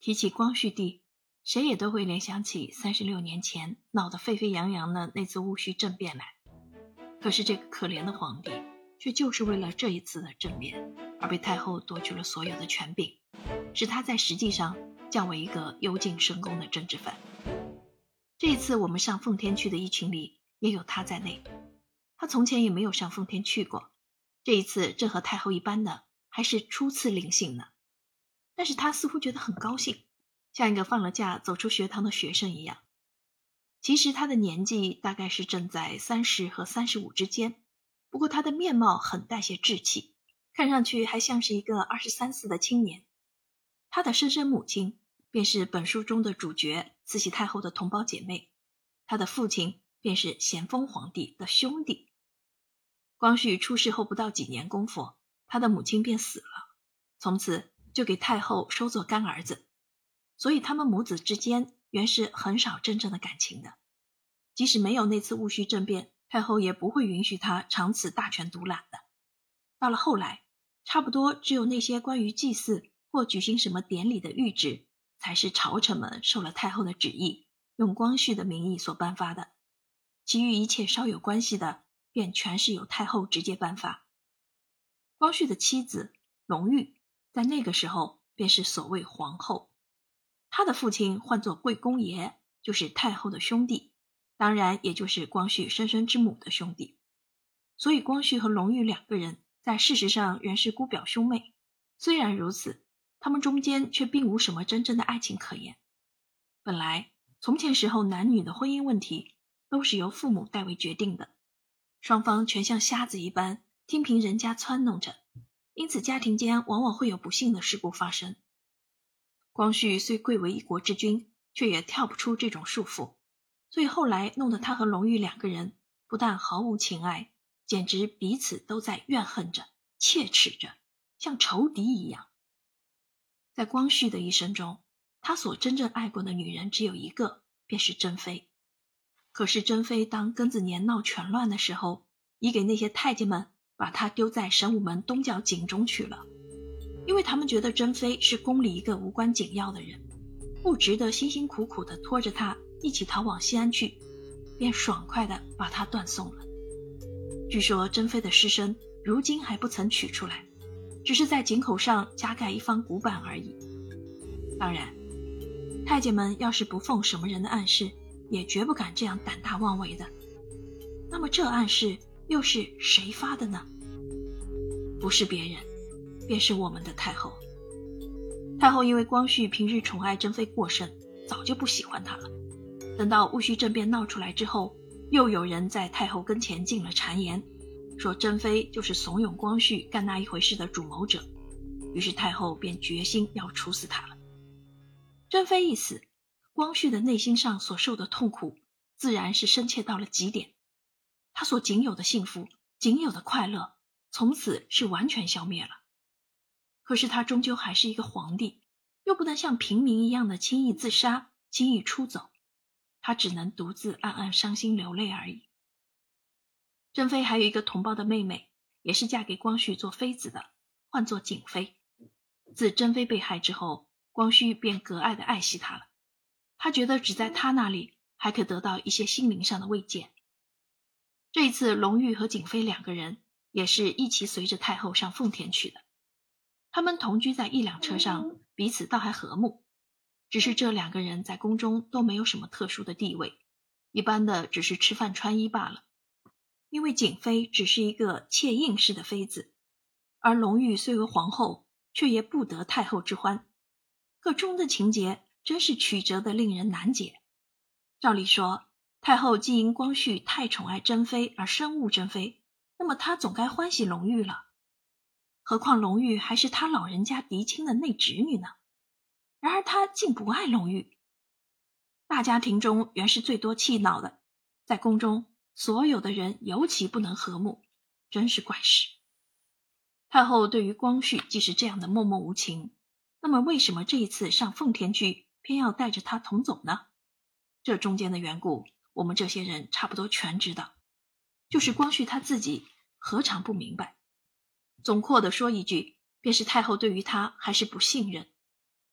提起光绪帝，谁也都会联想起三十六年前闹得沸沸扬扬的那次戊戌政变来。可是这个可怜的皇帝，却就是为了这一次的政变，而被太后夺去了所有的权柄，使他在实际上降为一个幽禁深宫的政治犯。这一次我们上奉天去的一群里，也有他在内。他从前也没有上奉天去过，这一次正和太后一般的，还是初次临幸呢。但是他似乎觉得很高兴，像一个放了假走出学堂的学生一样。其实他的年纪大概是正在三十和三十五之间，不过他的面貌很带些稚气，看上去还像是一个二十三四的青年。他的生身母亲便是本书中的主角慈禧太后的同胞姐妹，他的父亲便是咸丰皇帝的兄弟。光绪出世后不到几年功夫，他的母亲便死了，从此。就给太后收作干儿子，所以他们母子之间原是很少真正的感情的。即使没有那次戊戌政变，太后也不会允许他长此大权独揽的。到了后来，差不多只有那些关于祭祀或举行什么典礼的谕旨，才是朝臣们受了太后的旨意，用光绪的名义所颁发的。其余一切稍有关系的，便全是由太后直接颁发。光绪的妻子隆裕。在那个时候，便是所谓皇后。她的父亲唤作贵公爷，就是太后的兄弟，当然也就是光绪生身之母的兄弟。所以，光绪和隆裕两个人在事实上原是姑表兄妹。虽然如此，他们中间却并无什么真正的爱情可言。本来，从前时候男女的婚姻问题都是由父母代为决定的，双方全像瞎子一般听凭人家撺弄着。因此，家庭间往往会有不幸的事故发生。光绪虽贵为一国之君，却也跳不出这种束缚，所以后来弄得他和隆裕两个人不但毫无情爱，简直彼此都在怨恨着、切齿着，像仇敌一样。在光绪的一生中，他所真正爱过的女人只有一个，便是珍妃。可是珍妃当庚子年闹全乱的时候，已给那些太监们。把他丢在神武门东角井中去了，因为他们觉得珍妃是宫里一个无关紧要的人，不值得辛辛苦苦的拖着他一起逃往西安去，便爽快的把他断送了。据说珍妃的尸身如今还不曾取出来，只是在井口上加盖一方古板而已。当然，太监们要是不奉什么人的暗示，也绝不敢这样胆大妄为的。那么这暗示？又是谁发的呢？不是别人，便是我们的太后。太后因为光绪平日宠爱珍妃过甚，早就不喜欢她了。等到戊戌政变闹出来之后，又有人在太后跟前进了谗言，说珍妃就是怂恿光绪干那一回事的主谋者。于是太后便决心要处死他了。珍妃一死，光绪的内心上所受的痛苦，自然是深切到了极点。他所仅有的幸福，仅有的快乐，从此是完全消灭了。可是他终究还是一个皇帝，又不能像平民一样的轻易自杀、轻易出走，他只能独自暗暗伤心流泪而已。珍妃还有一个同胞的妹妹，也是嫁给光绪做妃子的，唤作景妃。自珍妃被害之后，光绪便格外的爱惜她了。他觉得只在她那里，还可得到一些心灵上的慰藉。这一次，隆裕和景妃两个人也是一起随着太后上奉天去的。他们同居在一辆车上，彼此倒还和睦。只是这两个人在宫中都没有什么特殊的地位，一般的只是吃饭穿衣罢了。因为景妃只是一个妾应式的妃子，而隆裕虽为皇后，却也不得太后之欢。个中的情节真是曲折的令人难解。照理说。太后既因光绪太宠爱珍妃而深恶珍妃，那么她总该欢喜隆裕了。何况隆裕还是他老人家嫡亲的内侄女呢？然而她竟不爱隆裕。大家庭中原是最多气恼的，在宫中所有的人尤其不能和睦，真是怪事。太后对于光绪既是这样的默默无情，那么为什么这一次上奉天去，偏要带着他同走呢？这中间的缘故。我们这些人差不多全知道，就是光绪他自己何尝不明白？总括的说一句，便是太后对于他还是不信任。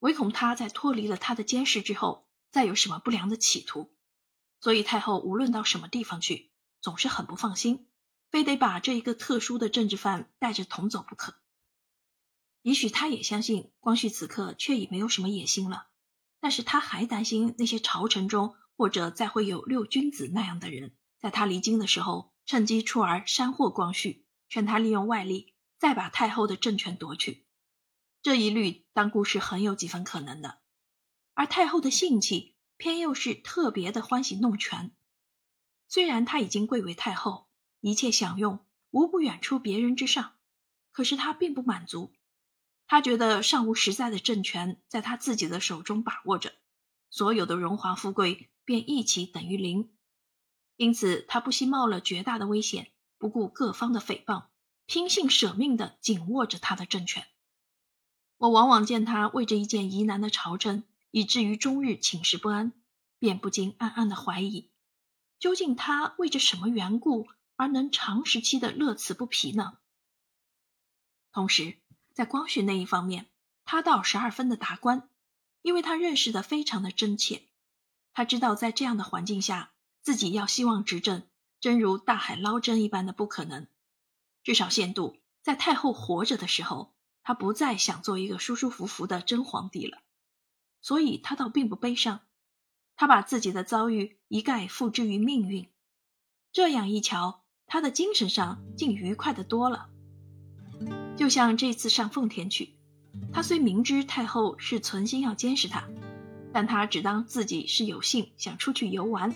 唯恐他在脱离了他的监视之后，再有什么不良的企图，所以太后无论到什么地方去，总是很不放心，非得把这一个特殊的政治犯带着同走不可。也许他也相信光绪此刻却已没有什么野心了，但是他还担心那些朝臣中或者再会有六君子那样的人，在他离京的时候，趁机出而煽惑光绪，劝他利用外力再把太后的政权夺去。这一律当故事很有几分可能的。而太后的性气偏又是特别的欢喜弄权，虽然她已经贵为太后，一切享用无不远出别人之上，可是她并不满足。她觉得尚无实在的政权在她自己的手中把握着，所有的荣华富贵便一起等于零，因此他不惜冒了绝大的危险，不顾各方的诽谤，拼性舍命的紧握着他的政权。我往往见他为着一件疑难的朝政，以至于终日寝食不安，便不禁暗暗的怀疑，究竟他为着什么缘故而能长时期的乐此不疲呢？同时。在光绪那一方面，他倒十二分的达观，因为他认识的非常的真切。他知道在这样的环境下，自己要希望执政，真如大海捞针一般的不可能。至少限度在太后活着的时候，他不再想做一个舒舒服服的真皇帝了。所以他倒并不悲伤，他把自己的遭遇一概付之于命运。这样一瞧，他的精神上竟愉快的多了。就像这次上奉天去，他虽明知太后是存心要监视他，但他只当自己是有幸想出去游玩，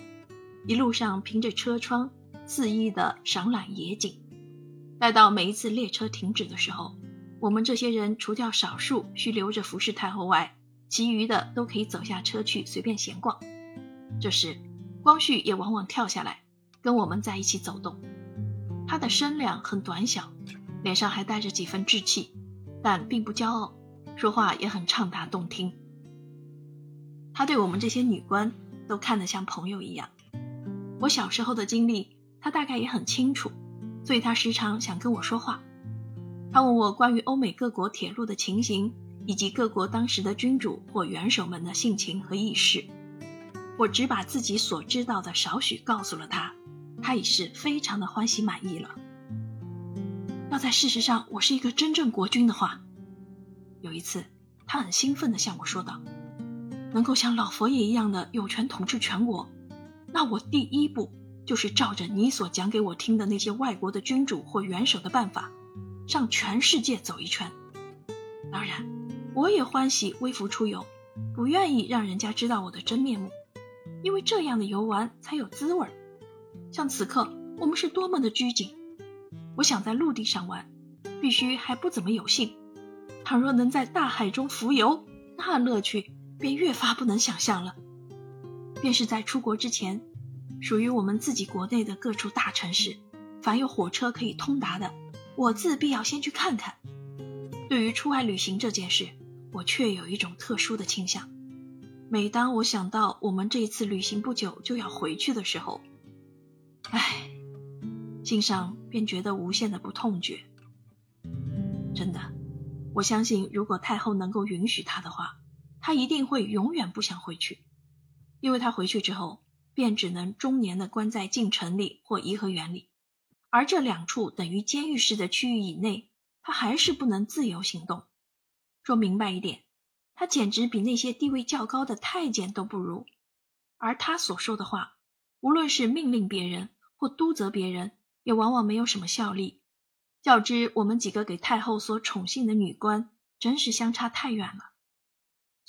一路上凭着车窗肆意的赏览野景。待到每一次列车停止的时候，我们这些人除掉少数需留着服侍太后外，其余的都可以走下车去随便闲逛。这时，光绪也往往跳下来跟我们在一起走动。他的身量很短小。脸上还带着几分稚气，但并不骄傲，说话也很畅达动听。他对我们这些女官都看得像朋友一样。我小时候的经历，他大概也很清楚，所以他时常想跟我说话。他问我关于欧美各国铁路的情形，以及各国当时的君主或元首们的性情和意识。我只把自己所知道的少许告诉了他，他已是非常的欢喜满意了。要在事实上我是一个真正国君的话，有一次他很兴奋地向我说道：“能够像老佛爷一样的有权统治全国，那我第一步就是照着你所讲给我听的那些外国的君主或元首的办法，上全世界走一圈。当然，我也欢喜微服出游，不愿意让人家知道我的真面目，因为这样的游玩才有滋味。像此刻我们是多么的拘谨。”我想在陆地上玩，必须还不怎么有幸。倘若能在大海中浮游，那乐趣便越发不能想象了。便是在出国之前，属于我们自己国内的各处大城市，凡有火车可以通达的，我自必要先去看看。对于出外旅行这件事，我却有一种特殊的倾向。每当我想到我们这一次旅行不久就要回去的时候，唉。心上便觉得无限的不痛觉。真的，我相信，如果太后能够允许他的话，他一定会永远不想回去，因为他回去之后，便只能终年的关在禁城里或颐和园里，而这两处等于监狱式的区域以内，他还是不能自由行动。说明白一点，他简直比那些地位较高的太监都不如。而他所说的话，无论是命令别人或督责别人。也往往没有什么效力，较之我们几个给太后所宠幸的女官，真是相差太远了。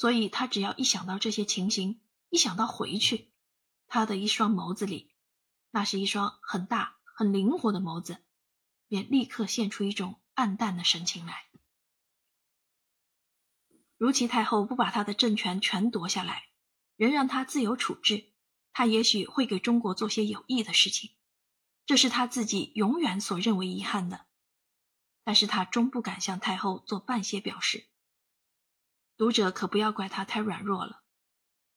所以他只要一想到这些情形，一想到回去，他的一双眸子里，那是一双很大很灵活的眸子，便立刻现出一种暗淡的神情来。如其太后不把他的政权全夺下来，仍让他自由处置，他也许会给中国做些有益的事情。这是他自己永远所认为遗憾的，但是他终不敢向太后做半些表示。读者可不要怪他太软弱了，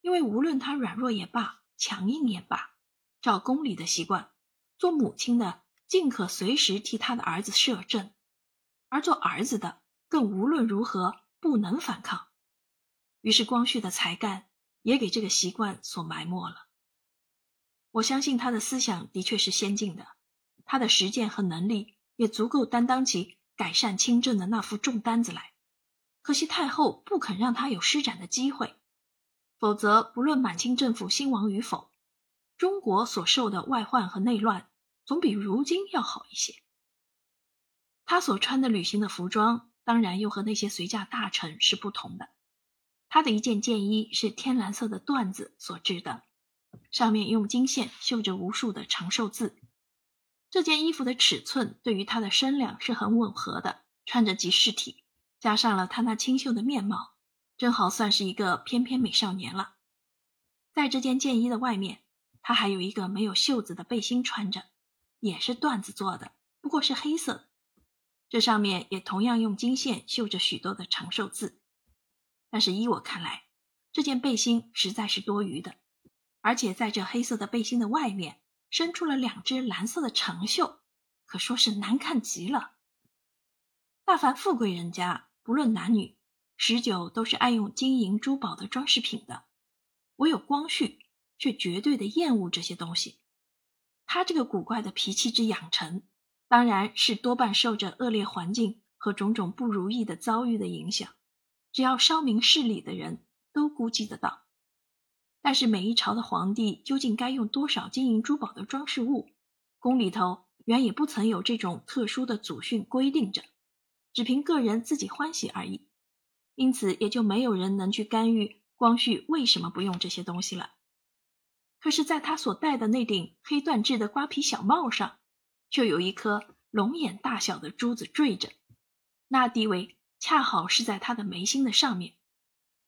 因为无论他软弱也罢，强硬也罢，照宫里的习惯，做母亲的尽可随时替他的儿子摄政，而做儿子的更无论如何不能反抗。于是光绪的才干也给这个习惯所埋没了。我相信他的思想的确是先进的，他的实践和能力也足够担当起改善清政的那副重担子来。可惜太后不肯让他有施展的机会，否则不论满清政府兴亡与否，中国所受的外患和内乱总比如今要好一些。他所穿的旅行的服装，当然又和那些随驾大臣是不同的。他的一件箭衣是天蓝色的缎子所制的。上面用金线绣着无数的长寿字。这件衣服的尺寸对于他的身量是很吻合的，穿着即视体，加上了他那清秀的面貌，正好算是一个翩翩美少年了。在这件箭衣的外面，他还有一个没有袖子的背心穿着，也是缎子做的，不过是黑色的。这上面也同样用金线绣着许多的长寿字。但是依我看来，这件背心实在是多余的。而且在这黑色的背心的外面，伸出了两只蓝色的长袖，可说是难看极了。大凡富贵人家，不论男女，十九都是爱用金银珠宝的装饰品的。唯有光绪却绝对的厌恶这些东西。他这个古怪的脾气之养成，当然是多半受着恶劣环境和种种不如意的遭遇的影响。只要稍明事理的人都估计得到。但是每一朝的皇帝究竟该用多少金银珠宝的装饰物，宫里头原也不曾有这种特殊的祖训规定着，只凭个人自己欢喜而已。因此也就没有人能去干预光绪为什么不用这些东西了。可是，在他所戴的那顶黑缎制的瓜皮小帽上，却有一颗龙眼大小的珠子坠着，那地位恰好是在他的眉心的上面。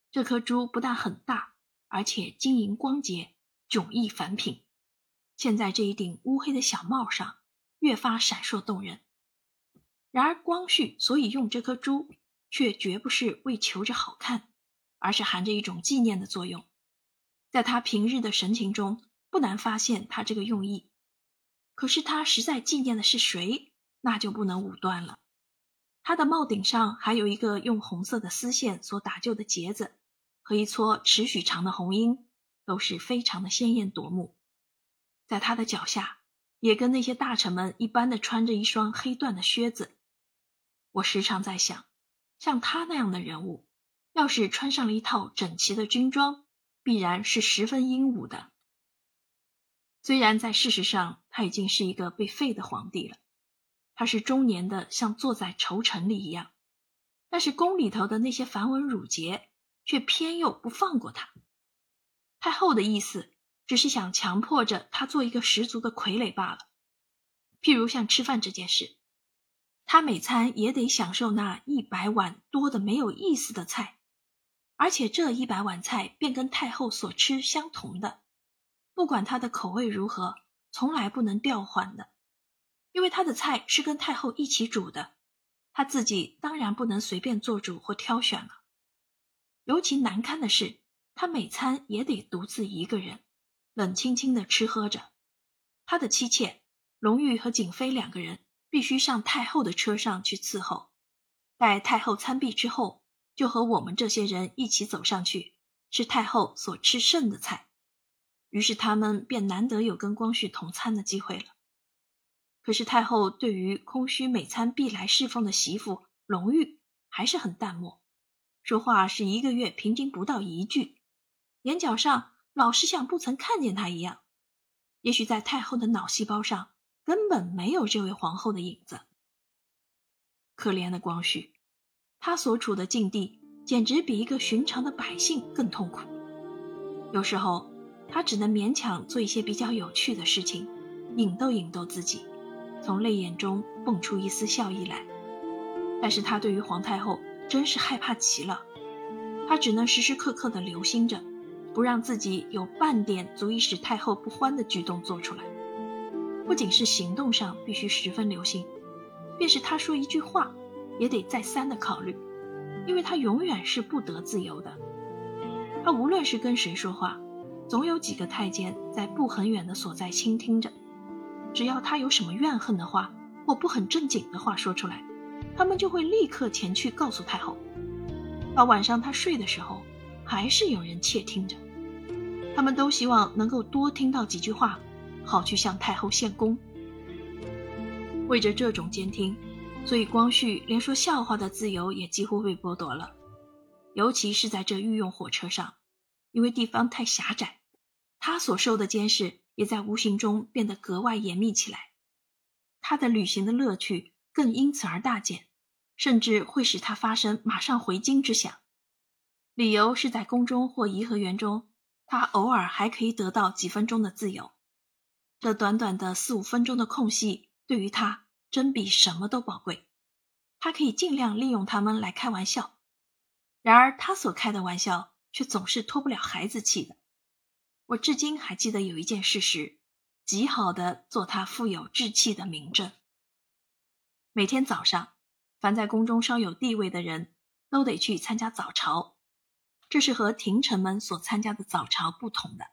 这颗珠不但很大。而且晶莹光洁，迥异凡品，嵌在这一顶乌黑的小帽上，越发闪烁动人。然而光绪所以用这颗珠，却绝不是为求着好看，而是含着一种纪念的作用。在他平日的神情中，不难发现他这个用意。可是他实在纪念的是谁，那就不能武断了。他的帽顶上还有一个用红色的丝线所打就的结子。和一撮尺许长的红缨都是非常的鲜艳夺目，在他的脚下也跟那些大臣们一般的穿着一双黑缎的靴子。我时常在想，像他那样的人物，要是穿上了一套整齐的军装，必然是十分英武的。虽然在事实上他已经是一个被废的皇帝了，他是中年的，像坐在愁城里一样，但是宫里头的那些繁文缛节。却偏又不放过他。太后的意思只是想强迫着他做一个十足的傀儡罢了。譬如像吃饭这件事，他每餐也得享受那一百碗多的没有意思的菜，而且这一百碗菜便跟太后所吃相同的，不管他的口味如何，从来不能调换的，因为他的菜是跟太后一起煮的，他自己当然不能随便做主或挑选了。尤其难堪的是，他每餐也得独自一个人，冷清清的吃喝着。他的妻妾隆裕和景妃两个人必须上太后的车上去伺候，待太后参毕之后，就和我们这些人一起走上去吃太后所吃剩的菜。于是他们便难得有跟光绪同餐的机会了。可是太后对于空虚每餐必来侍奉的媳妇隆裕还是很淡漠。说话是一个月平均不到一句，眼角上老是像不曾看见他一样。也许在太后的脑细胞上根本没有这位皇后的影子。可怜的光绪，他所处的境地简直比一个寻常的百姓更痛苦。有时候他只能勉强做一些比较有趣的事情，引逗引逗自己，从泪眼中蹦出一丝笑意来。但是他对于皇太后。真是害怕极了，他只能时时刻刻的留心着，不让自己有半点足以使太后不欢的举动做出来。不仅是行动上必须十分留心，便是他说一句话，也得再三的考虑，因为他永远是不得自由的。他无论是跟谁说话，总有几个太监在不很远的所在倾听着。只要他有什么怨恨的话，或不很正经的话说出来。他们就会立刻前去告诉太后。到晚上他睡的时候，还是有人窃听着。他们都希望能够多听到几句话，好去向太后献功。为着这种监听，所以光绪连说笑话的自由也几乎被剥夺了。尤其是在这御用火车上，因为地方太狭窄，他所受的监视也在无形中变得格外严密起来。他的旅行的乐趣更因此而大减，甚至会使他发生马上回京之想。理由是在宫中或颐和园中。他偶尔还可以得到几分钟的自由，这短短的四五分钟的空隙对于他真比什么都宝贵。他可以尽量利用他们来开玩笑，然而他所开的玩笑却总是脱不了孩子气的。我至今还记得有一件事实，极好的做他富有志气的明证。每天早上，凡在宫中稍有地位的人都得去参加早朝。这是和廷臣们所参加的早朝不同的。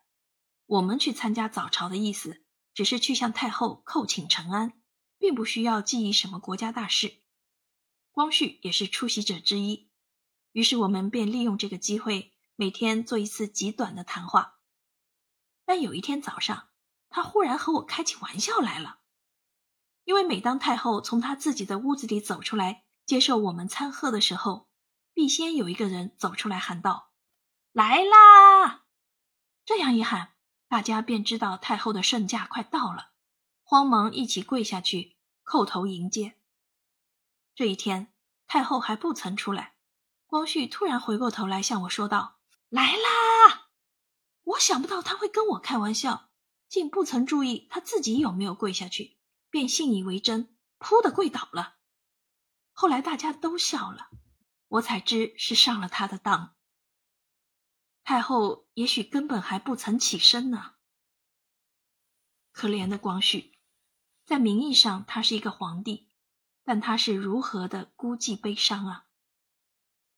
我们去参加早朝的意思，只是去向太后叩请陈安，并不需要记忆什么国家大事。光绪也是出席者之一，于是我们便利用这个机会，每天做一次极短的谈话。但有一天早上，他忽然和我开起玩笑来了，因为每当太后从她自己的屋子里走出来接受我们参贺的时候。必先有一个人走出来喊道：“来啦！”这样一喊，大家便知道太后的圣驾快到了，慌忙一起跪下去叩头迎接。这一天，太后还不曾出来，光绪突然回过头来向我说道：“来啦！”我想不到他会跟我开玩笑，竟不曾注意他自己有没有跪下去，便信以为真，扑的跪倒了。后来大家都笑了。我才知是上了他的当。太后也许根本还不曾起身呢。可怜的光绪，在名义上他是一个皇帝，但他是如何的孤寂悲伤啊！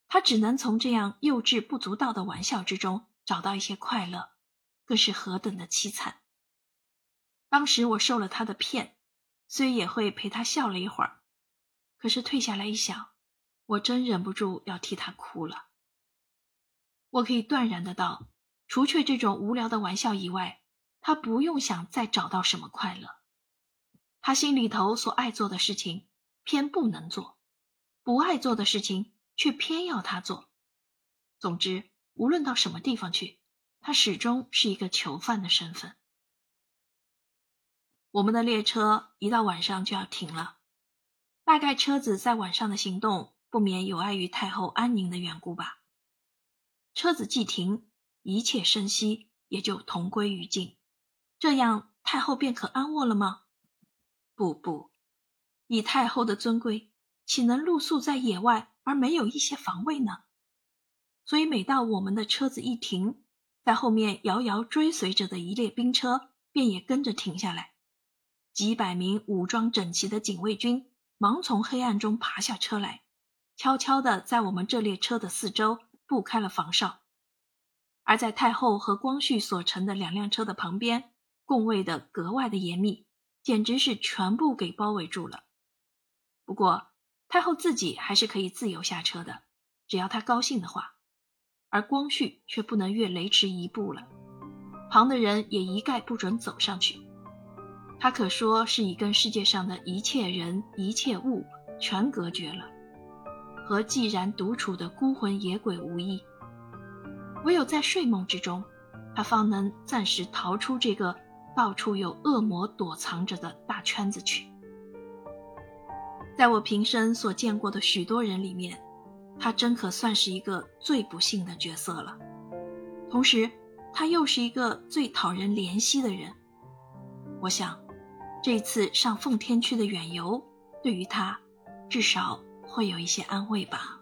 他只能从这样幼稚不足道的玩笑之中找到一些快乐，更是何等的凄惨。当时我受了他的骗，虽也会陪他笑了一会儿，可是退下来一想。我真忍不住要替他哭了。我可以断然的道，除却这种无聊的玩笑以外，他不用想再找到什么快乐。他心里头所爱做的事情，偏不能做；不爱做的事情，却偏要他做。总之，无论到什么地方去，他始终是一个囚犯的身份。我们的列车一到晚上就要停了，大概车子在晚上的行动。不免有碍于太后安宁的缘故吧。车子既停，一切生息也就同归于尽，这样太后便可安卧了吗？不不，以太后的尊贵，岂能露宿在野外而没有一些防卫呢？所以每到我们的车子一停，在后面遥遥追随着的一列兵车便也跟着停下来，几百名武装整齐的警卫军忙从黑暗中爬下车来。悄悄地在我们这列车的四周布开了防哨，而在太后和光绪所乘的两辆车的旁边，供卫的格外的严密，简直是全部给包围住了。不过太后自己还是可以自由下车的，只要她高兴的话，而光绪却不能越雷池一步了，旁的人也一概不准走上去。他可说是已跟世界上的一切人一切物全隔绝了。和寂然独处的孤魂野鬼无异，唯有在睡梦之中，他方能暂时逃出这个到处有恶魔躲藏着的大圈子去。在我平生所见过的许多人里面，他真可算是一个最不幸的角色了。同时，他又是一个最讨人怜惜的人。我想，这次上奉天区的远游，对于他，至少。会有一些安慰吧。